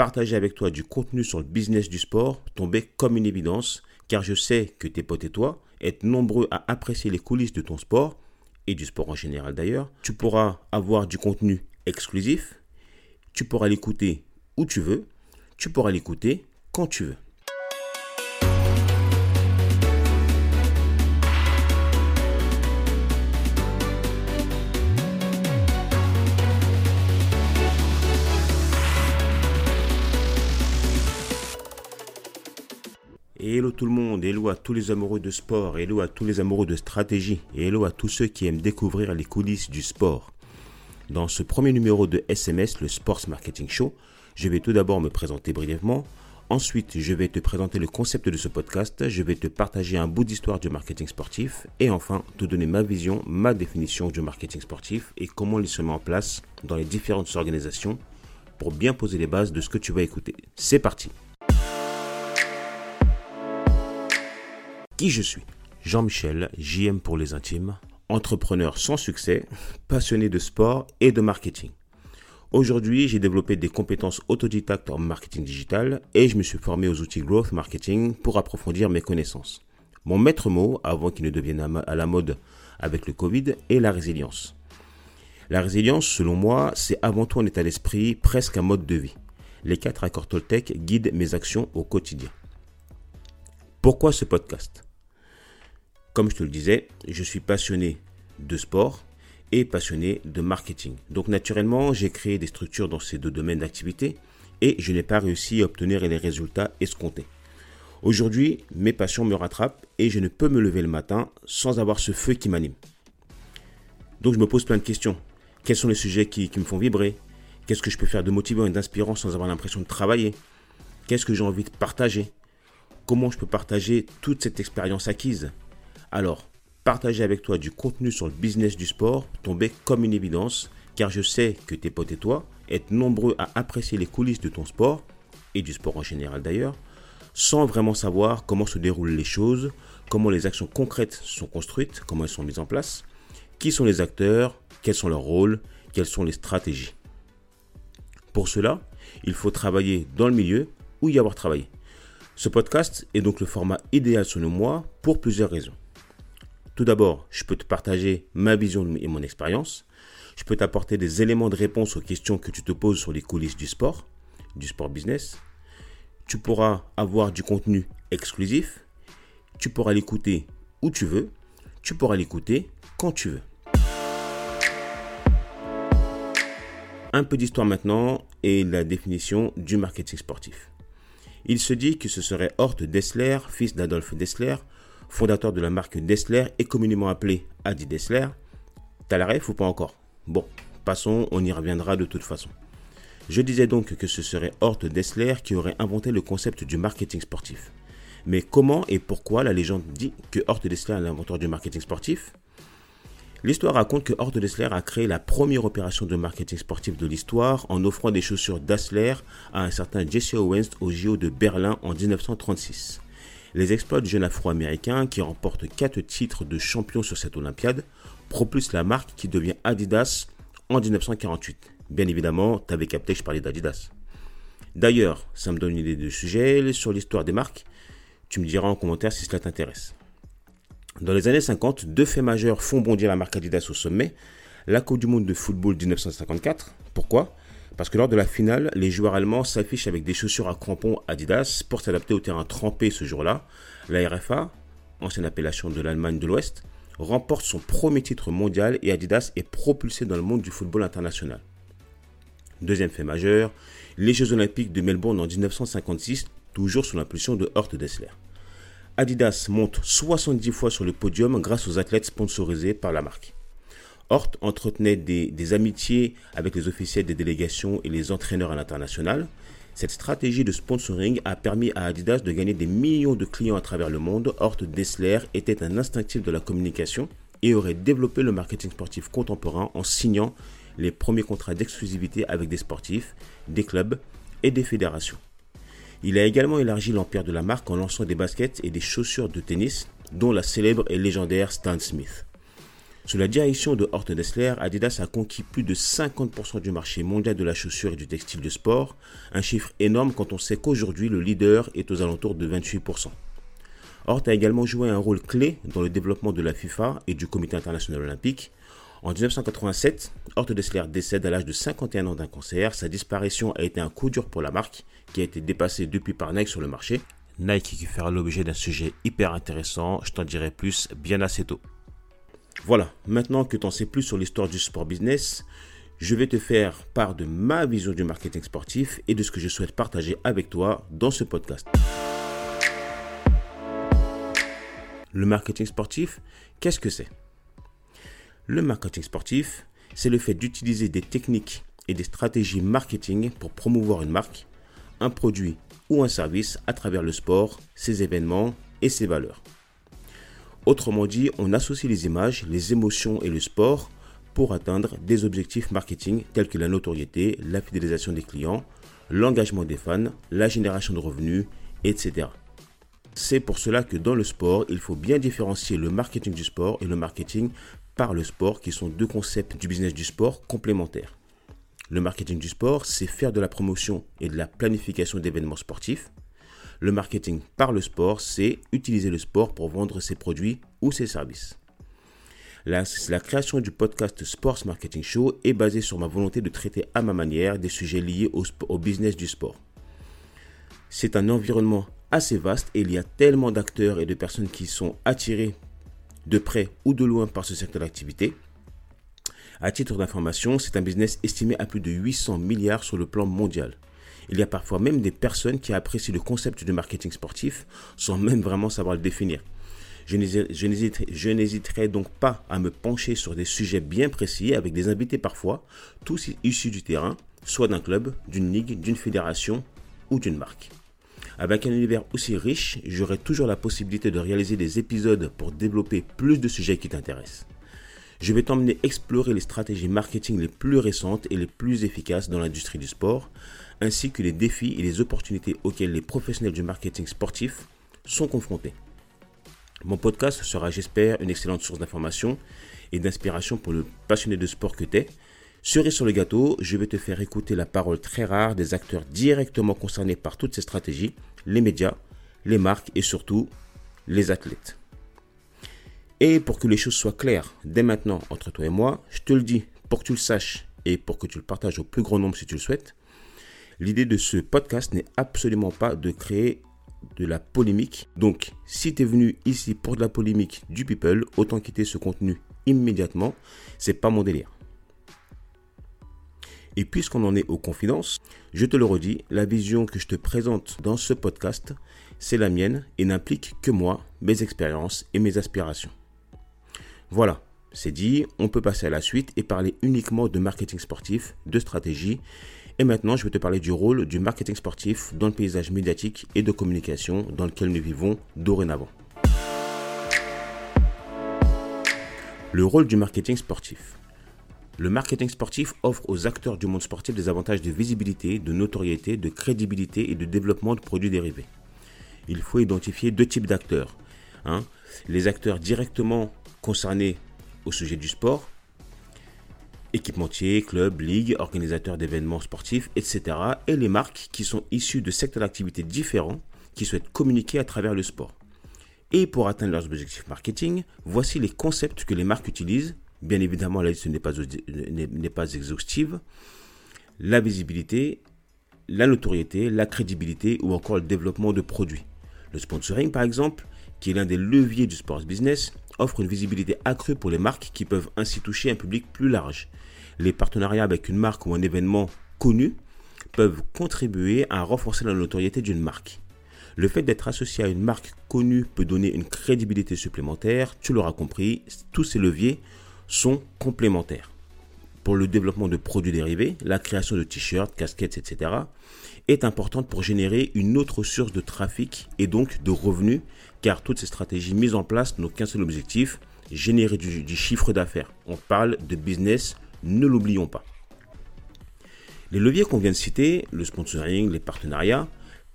partager avec toi du contenu sur le business du sport tombait comme une évidence, car je sais que tes potes et toi êtes nombreux à apprécier les coulisses de ton sport, et du sport en général d'ailleurs. Tu pourras avoir du contenu exclusif, tu pourras l'écouter où tu veux, tu pourras l'écouter quand tu veux. Hello tout le monde, hello à tous les amoureux de sport, hello à tous les amoureux de stratégie, et hello à tous ceux qui aiment découvrir les coulisses du sport. Dans ce premier numéro de SMS, le Sports Marketing Show, je vais tout d'abord me présenter brièvement. Ensuite, je vais te présenter le concept de ce podcast, je vais te partager un bout d'histoire du marketing sportif et enfin te donner ma vision, ma définition du marketing sportif et comment il se met en place dans les différentes organisations pour bien poser les bases de ce que tu vas écouter. C'est parti Qui je suis? Jean-Michel, JM pour les intimes, entrepreneur sans succès, passionné de sport et de marketing. Aujourd'hui, j'ai développé des compétences autodidactes en marketing digital et je me suis formé aux outils Growth Marketing pour approfondir mes connaissances. Mon maître mot, avant qu'il ne devienne à la mode avec le Covid, est la résilience. La résilience, selon moi, c'est avant tout un état d'esprit, presque un mode de vie. Les quatre accords Toltec guident mes actions au quotidien. Pourquoi ce podcast? Comme je te le disais, je suis passionné de sport et passionné de marketing. Donc naturellement, j'ai créé des structures dans ces deux domaines d'activité et je n'ai pas réussi à obtenir les résultats escomptés. Aujourd'hui, mes passions me rattrapent et je ne peux me lever le matin sans avoir ce feu qui m'anime. Donc je me pose plein de questions. Quels sont les sujets qui, me font vibrer? Qu'est-ce que je peux faire de motivant et d'inspirant sans avoir l'impression de travailler? Qu'est-ce que j'ai envie de partager? Comment je peux partager toute cette expérience acquise? Alors, partager avec toi du contenu sur le business du sport tombait comme une évidence, car je sais que tes potes et toi êtes nombreux à apprécier les coulisses de ton sport, et du sport en général d'ailleurs, sans vraiment savoir comment se déroulent les choses, comment les actions concrètes sont construites, comment elles sont mises en place, qui sont les acteurs, quels sont leurs rôles, quelles sont les stratégies. Pour cela, il faut travailler dans le milieu ou y avoir travaillé. Ce podcast est donc le format idéal selon moi pour plusieurs raisons. Tout d'abord, je peux te partager ma vision et mon expérience. Je peux t'apporter des éléments de réponse aux questions que tu te poses sur les coulisses du sport, du sport business. Tu pourras avoir du contenu exclusif. Tu pourras l'écouter où tu veux. Tu pourras l'écouter quand tu veux. Un peu d'histoire maintenant et la définition du marketing sportif. Il se dit que ce serait Hort Dessler, fils d'Adolphe Dessler, fondateur de la marque Dessler et communément appelé Adi Dessler. T'as la ref ou pas encore Bon, passons, on y reviendra de toute façon. Je disais donc que ce serait Hort Dessler qui aurait inventé le concept du marketing sportif. Mais comment et pourquoi la légende dit que Hort Dessler est l'inventeur du marketing sportif? L'histoire raconte que Hort Dessler a créé la première opération de marketing sportif de l'histoire en offrant des chaussures Dassler à un certain Jesse Owens au JO de Berlin en 1936. Les exploits du jeune afro-américain qui remporte 4 titres de champion sur cette Olympiade propulsent la marque qui devient Adidas en 1948. Bien évidemment, tu avais capté que je parlais d'Adidas. D'ailleurs, ça me donne une idée de sujet sur l'histoire des marques. Tu me diras en commentaire si cela t'intéresse. Dans les années 50, deux faits majeurs font bondir la marque Adidas au sommet. La Coupe du Monde de football 1954. Pourquoi? Parce que lors de la finale, les joueurs allemands s'affichent avec des chaussures à crampons Adidas pour s'adapter au terrain trempé ce jour-là. La RFA, ancienne appellation de l'Allemagne de l'Ouest, remporte son premier titre mondial et Adidas est propulsé dans le monde du football international. Deuxième fait majeur, les Jeux Olympiques de Melbourne en 1956, toujours sous l'impulsion de Hort Dessler. Adidas monte 70 fois sur le podium grâce aux athlètes sponsorisés par la marque. Hort entretenait des, amitiés avec les officiels des délégations et les entraîneurs à l'international. Cette stratégie de sponsoring a permis à Adidas de gagner des millions de clients à travers le monde. Hort Dessler était un instinctif de la communication et aurait développé le marketing sportif contemporain en signant les premiers contrats d'exclusivité avec des sportifs, des clubs et des fédérations. Il a également élargi l'empire de la marque en lançant des baskets et des chaussures de tennis, dont la célèbre et légendaire Stan Smith. Sous la direction de Horst Dessler, Adidas a conquis plus de 50% du marché mondial de la chaussure et du textile de sport, un chiffre énorme quand on sait qu'aujourd'hui le leader est aux alentours de 28%. Hort a également joué un rôle clé dans le développement de la FIFA et du Comité international olympique. En 1987, Hort Dessler décède à l'âge de 51 ans d'un cancer. Sa disparition a été un coup dur pour la marque, qui a été dépassée depuis par Nike sur le marché. Nike qui fera l'objet d'un sujet hyper intéressant, je t'en dirai plus bien assez tôt. Voilà, maintenant que tu en sais plus sur l'histoire du sport business, je vais te faire part de ma vision du marketing sportif et de ce que je souhaite partager avec toi dans ce podcast. Le marketing sportif, qu'est-ce que c'est? Le marketing sportif, c'est le fait d'utiliser des techniques et des stratégies marketing pour promouvoir une marque, un produit ou un service à travers le sport, ses événements et ses valeurs. Autrement dit, on associe les images, les émotions et le sport pour atteindre des objectifs marketing tels que la notoriété, la fidélisation des clients, l'engagement des fans, la génération de revenus, etc. C'est pour cela que dans le sport, il faut bien différencier le marketing du sport et le marketing par le sport, qui sont deux concepts du business du sport complémentaires. Le marketing du sport, c'est faire de la promotion et de la planification d'événements sportifs. Le marketing par le sport, c'est utiliser le sport pour vendre ses produits ou ses services. La, création du podcast Sports Marketing Show est basée sur ma volonté de traiter à ma manière des sujets liés au, au business du sport. C'est un environnement assez vaste et il y a tellement d'acteurs et de personnes qui sont attirés de près ou de loin par ce secteur d'activité. À titre d'information, c'est un business estimé à plus de 800 milliards sur le plan mondial. Il y a parfois même des personnes qui apprécient le concept du marketing sportif sans même vraiment savoir le définir. Je n'hésiterai donc pas à me pencher sur des sujets bien précis avec des invités parfois, tous issus du terrain, soit d'un club, d'une ligue, d'une fédération ou d'une marque. Avec un univers aussi riche, j'aurai toujours la possibilité de réaliser des épisodes pour développer plus de sujets qui t'intéressent. Je vais t'emmener explorer les stratégies marketing les plus récentes et les plus efficaces dans l'industrie du sport, ainsi que les défis et les opportunités auxquels les professionnels du marketing sportif sont confrontés. Mon podcast sera, j'espère, une excellente source d'information et d'inspiration pour le passionné de sport que tu es Cerise sur le gâteau, je vais te faire écouter la parole très rare des acteurs directement concernés par toutes ces stratégies, les médias, les marques et surtout les athlètes. Et pour que les choses soient claires dès maintenant entre toi et moi, je te le dis pour que tu le saches et pour que tu le partages au plus grand nombre si tu le souhaites, l'idée de ce podcast n'est absolument pas de créer de la polémique. Donc, si tu es venu ici pour de la polémique du people, autant quitter ce contenu immédiatement. C'est pas mon délire. Et puisqu'on en est aux confidences, je te le redis, la vision que je te présente dans ce podcast, c'est la mienne et n'implique que moi, mes expériences et mes aspirations. Voilà, c'est dit, on peut passer à la suite et parler uniquement de marketing sportif, de stratégie. Et maintenant, je vais te parler du rôle du marketing sportif dans le paysage médiatique et de communication dans lequel nous vivons dorénavant. Le rôle du marketing sportif. Le marketing sportif offre aux acteurs du monde sportif des avantages de visibilité, de notoriété, de crédibilité et de développement de produits dérivés. Il faut identifier deux types d'acteurs. Hein. les acteurs directement concernés au sujet du sport, équipementiers, clubs, ligues, organisateurs d'événements sportifs, etc. Et les marques qui sont issues de secteurs d'activité différents qui souhaitent communiquer à travers le sport. Et pour atteindre leurs objectifs marketing, voici les concepts que les marques utilisent Bien évidemment, la liste n'est pas, pas exhaustive. La visibilité, la notoriété, la crédibilité ou encore le développement de produits. Le sponsoring, par exemple, qui est l'un des leviers du sports business, offre une visibilité accrue pour les marques qui peuvent ainsi toucher un public plus large. Les partenariats avec une marque ou un événement connu peuvent contribuer à renforcer la notoriété d'une marque. Le fait d'être associé à une marque connue peut donner une crédibilité supplémentaire, tu l'auras compris, tous ces leviers sont complémentaires. Pour le développement de produits dérivés, la création de t-shirts, casquettes, etc. est importante pour générer une autre source de trafic et donc de revenus, car toutes ces stratégies mises en place n'ont qu'un seul objectif, générer du, chiffre d'affaires. On parle de business, ne l'oublions pas. Les leviers qu'on vient de citer, le sponsoring, les partenariats,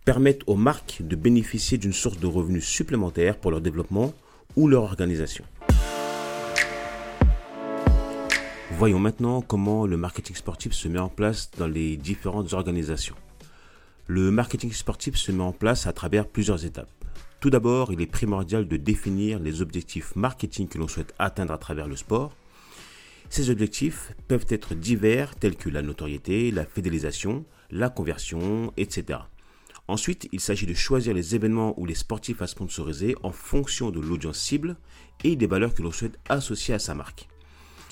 permettent aux marques de bénéficier d'une source de revenus supplémentaires pour leur développement ou leur organisation. Voyons maintenant comment le marketing sportif se met en place dans les différentes organisations. Le marketing sportif se met en place à travers plusieurs étapes. Tout d'abord, il est primordial de définir les objectifs marketing que l'on souhaite atteindre à travers le sport. Ces objectifs peuvent être divers tels que la notoriété, la fidélisation, la conversion, etc. Ensuite, il s'agit de choisir les événements ou les sportifs à sponsoriser en fonction de l'audience cible et des valeurs que l'on souhaite associer à sa marque.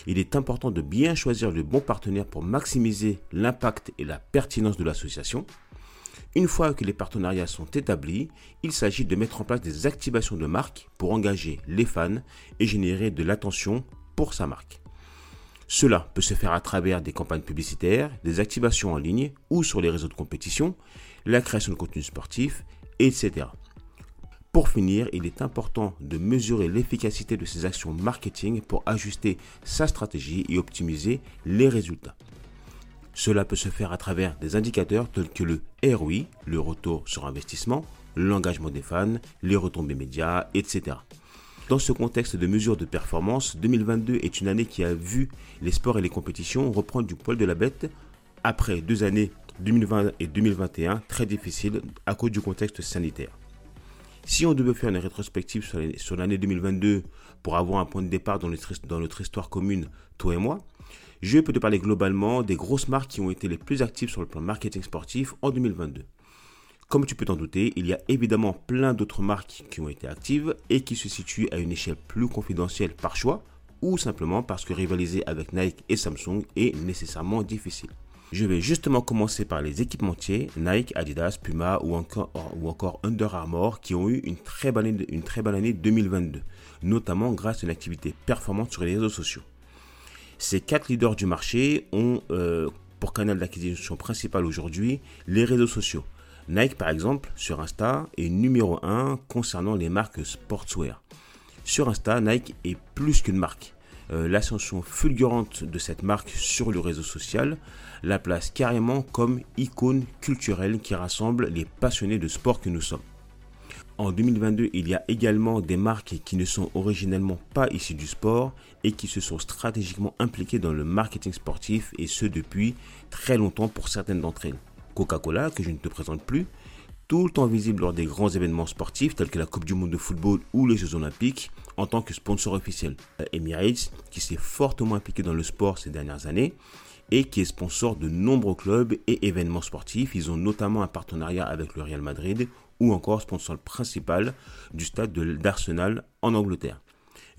Il est important de bien choisir le bon partenaire pour maximiser l'impact et la pertinence de l'association. Une fois que les partenariats sont établis, il s'agit de mettre en place des activations de marque pour engager les fans et générer de l'attention pour sa marque. Cela peut se faire à travers des campagnes publicitaires, des activations en ligne ou sur les réseaux de compétition, la création de contenu sportif, etc. Pour finir, il est important de mesurer l'efficacité de ces actions marketing pour ajuster sa stratégie et optimiser les résultats. Cela peut se faire à travers des indicateurs tels que le ROI, le retour sur investissement, l'engagement des fans, les retombées médias, etc. Dans ce contexte de mesure de performance, 2022 est une année qui a vu les sports et les compétitions reprendre du poil de la bête après deux années 2020 et 2021 très difficiles à cause du contexte sanitaire. Si on devait faire une rétrospective sur l'année 2022 pour avoir un point de départ dans notre histoire commune, toi et moi, je peux te parler globalement des grosses marques qui ont été les plus actives sur le plan marketing sportif en 2022. Comme tu peux t'en douter, il y a évidemment plein d'autres marques qui ont été actives et qui se situent à une échelle plus confidentielle par choix ou simplement parce que rivaliser avec Nike et Samsung est nécessairement difficile. Je vais justement commencer par les équipementiers Nike, Adidas, Puma ou encore, Under Armour qui ont eu une très, bonne année, une très bonne année 2022, notamment grâce à une activité performante sur les réseaux sociaux. Ces quatre leaders du marché ont euh, pour canal d'acquisition principal aujourd'hui les réseaux sociaux. Nike par exemple sur Insta est numéro 1 concernant les marques sportswear. Sur Insta, Nike est plus qu'une marque. Euh, l'ascension fulgurante de cette marque sur le réseau social la place carrément comme icône culturelle qui rassemble les passionnés de sport que nous sommes. En 2022, il y a également des marques qui ne sont originellement pas issues du sport et qui se sont stratégiquement impliquées dans le marketing sportif et ce depuis très longtemps pour certaines d'entre elles. Coca-Cola, que je ne te présente plus, tout le temps visible lors des grands événements sportifs tels que la Coupe du Monde de football ou les Jeux Olympiques en tant que sponsor officiel. Emirates, qui s'est fortement impliqué dans le sport ces dernières années et qui est sponsor de nombreux clubs et événements sportifs. Ils ont notamment un partenariat avec le Real Madrid ou encore sponsor principal du stade d'Arsenal en Angleterre.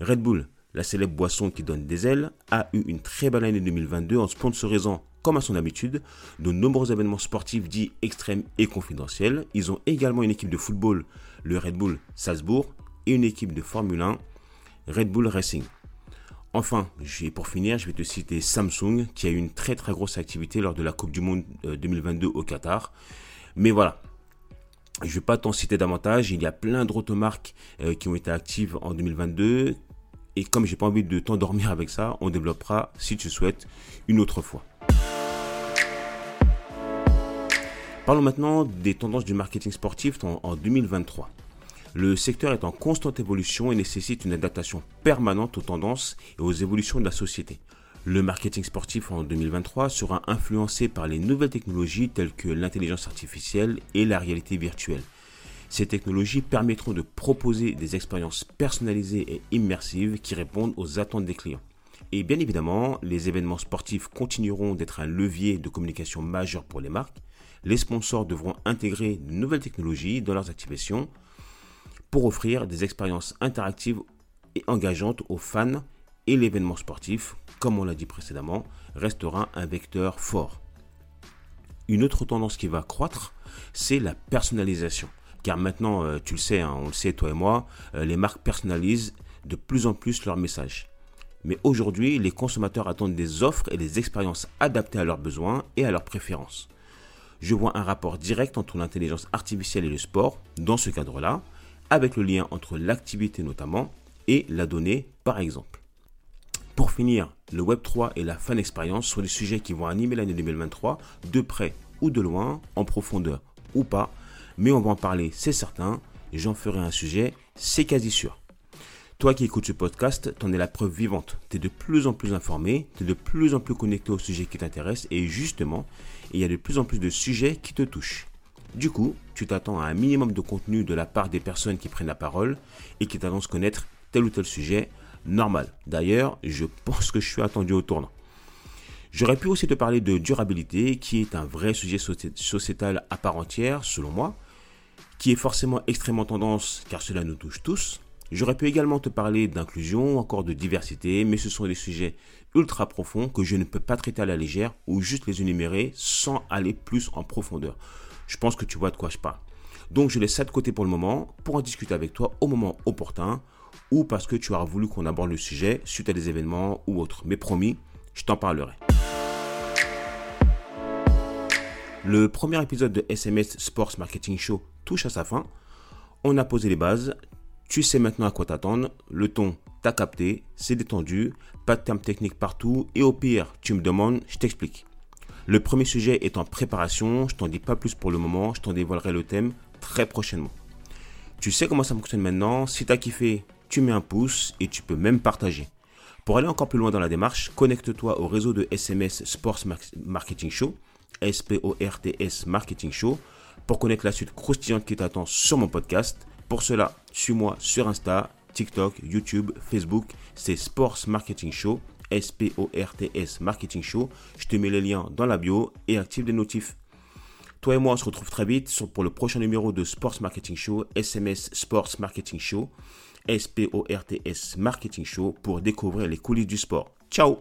Red Bull, la célèbre boisson qui donne des ailes, a eu une très belle année 2022 en sponsorisant, comme à son habitude, de nombreux événements sportifs dits extrêmes et confidentiels. Ils ont également une équipe de football, le Red Bull Salzbourg, et une équipe de Formule 1, Red Bull Racing. Enfin, pour finir, je vais te citer Samsung qui a eu une très très grosse activité lors de la Coupe du Monde 2022 euh, au Qatar. Mais voilà, je ne vais pas t'en citer davantage. Il y a plein d'autres marques euh, qui ont été actives en 2022. Et comme j'ai pas envie de t'endormir avec ça, on développera, si tu souhaites, une autre fois. Parlons maintenant des tendances du marketing sportif en 2023. Le secteur est en constante évolution et nécessite une adaptation permanente aux tendances et aux évolutions de la société. Le marketing sportif en 2023 sera influencé par les nouvelles technologies telles que l'intelligence artificielle et la réalité virtuelle. Ces technologies permettront de proposer des expériences personnalisées et immersives qui répondent aux attentes des clients. Et bien évidemment, les événements sportifs continueront d'être un levier de communication majeur pour les marques. Les sponsors devront intégrer de nouvelles technologies dans leurs activations pour offrir des expériences interactives et engageantes aux fans et l'événement sportif, comme on l'a dit précédemment, restera un vecteur fort. Une autre tendance qui va croître, c'est la personnalisation. Car maintenant, euh, tu le sais, hein, on le sait, toi et moi, euh, les marques personnalisent de plus en plus leurs messages. Mais aujourd'hui, les consommateurs attendent des offres et des expériences adaptées à leurs besoins et à leurs préférences. Je vois un rapport direct entre l'intelligence artificielle et le sport dans ce cadre-là, avec le lien entre l'activité notamment et la donnée par exemple. Pour finir, le Web3 et la fan expérience sont des sujets qui vont animer l'année 2023 de près ou de loin, en profondeur ou pas, mais on va en parler, c'est certain, j'en ferai un sujet, c'est quasi sûr. Toi qui écoutes ce podcast, t'en es la preuve vivante. Tu es de plus en plus informé, tu es de plus en plus connecté aux sujets qui t'intéressent et justement, il y a de plus en plus de sujets qui te touchent. Du coup, tu t'attends à un minimum de contenu de la part des personnes qui prennent la parole et qui t'annoncent connaître tel ou tel sujet. Normal. D'ailleurs, je pense que je suis attendu au tournant. J'aurais pu aussi te parler de durabilité, qui est un vrai sujet sociétal à part entière, selon moi, qui est forcément extrêmement tendance, car cela nous touche tous. J'aurais pu également te parler d'inclusion, encore de diversité, mais ce sont des sujets ultra profonds que je ne peux pas traiter à la légère ou juste les énumérer sans aller plus en profondeur. Je pense que tu vois de quoi je parle. Donc je laisse ça de côté pour le moment pour en discuter avec toi au moment opportun ou parce que tu auras voulu qu'on aborde le sujet suite à des événements ou autres. Mais promis, je t'en parlerai. Le premier épisode de SMS Sports Marketing Show touche à sa fin. On a posé les bases. Tu sais maintenant à quoi t'attendre. Le ton, t'as capté, c'est détendu, pas de termes techniques partout. Et au pire, tu me demandes, je t'explique. Le premier sujet est en préparation. Je t'en dis pas plus pour le moment. Je t'en dévoilerai le thème très prochainement. Tu sais comment ça fonctionne maintenant. Si t'as kiffé, tu mets un pouce et tu peux même partager. Pour aller encore plus loin dans la démarche, connecte-toi au réseau de SMS Sports Marketing Show, S-P-O-R-T-S Marketing Show, pour connaître la suite croustillante qui t'attend sur mon podcast. Pour cela, suis-moi sur Insta, TikTok, YouTube, Facebook, c'est Sports Marketing Show, S-P-O-R-T-S Marketing Show. Je te mets les liens dans la bio et active les notifs. Toi et moi, on se retrouve très vite pour le prochain numéro de Sports Marketing Show, SMS Sports Marketing Show. S-P-O-R-T-S Marketing Show pour découvrir les coulisses du sport. Ciao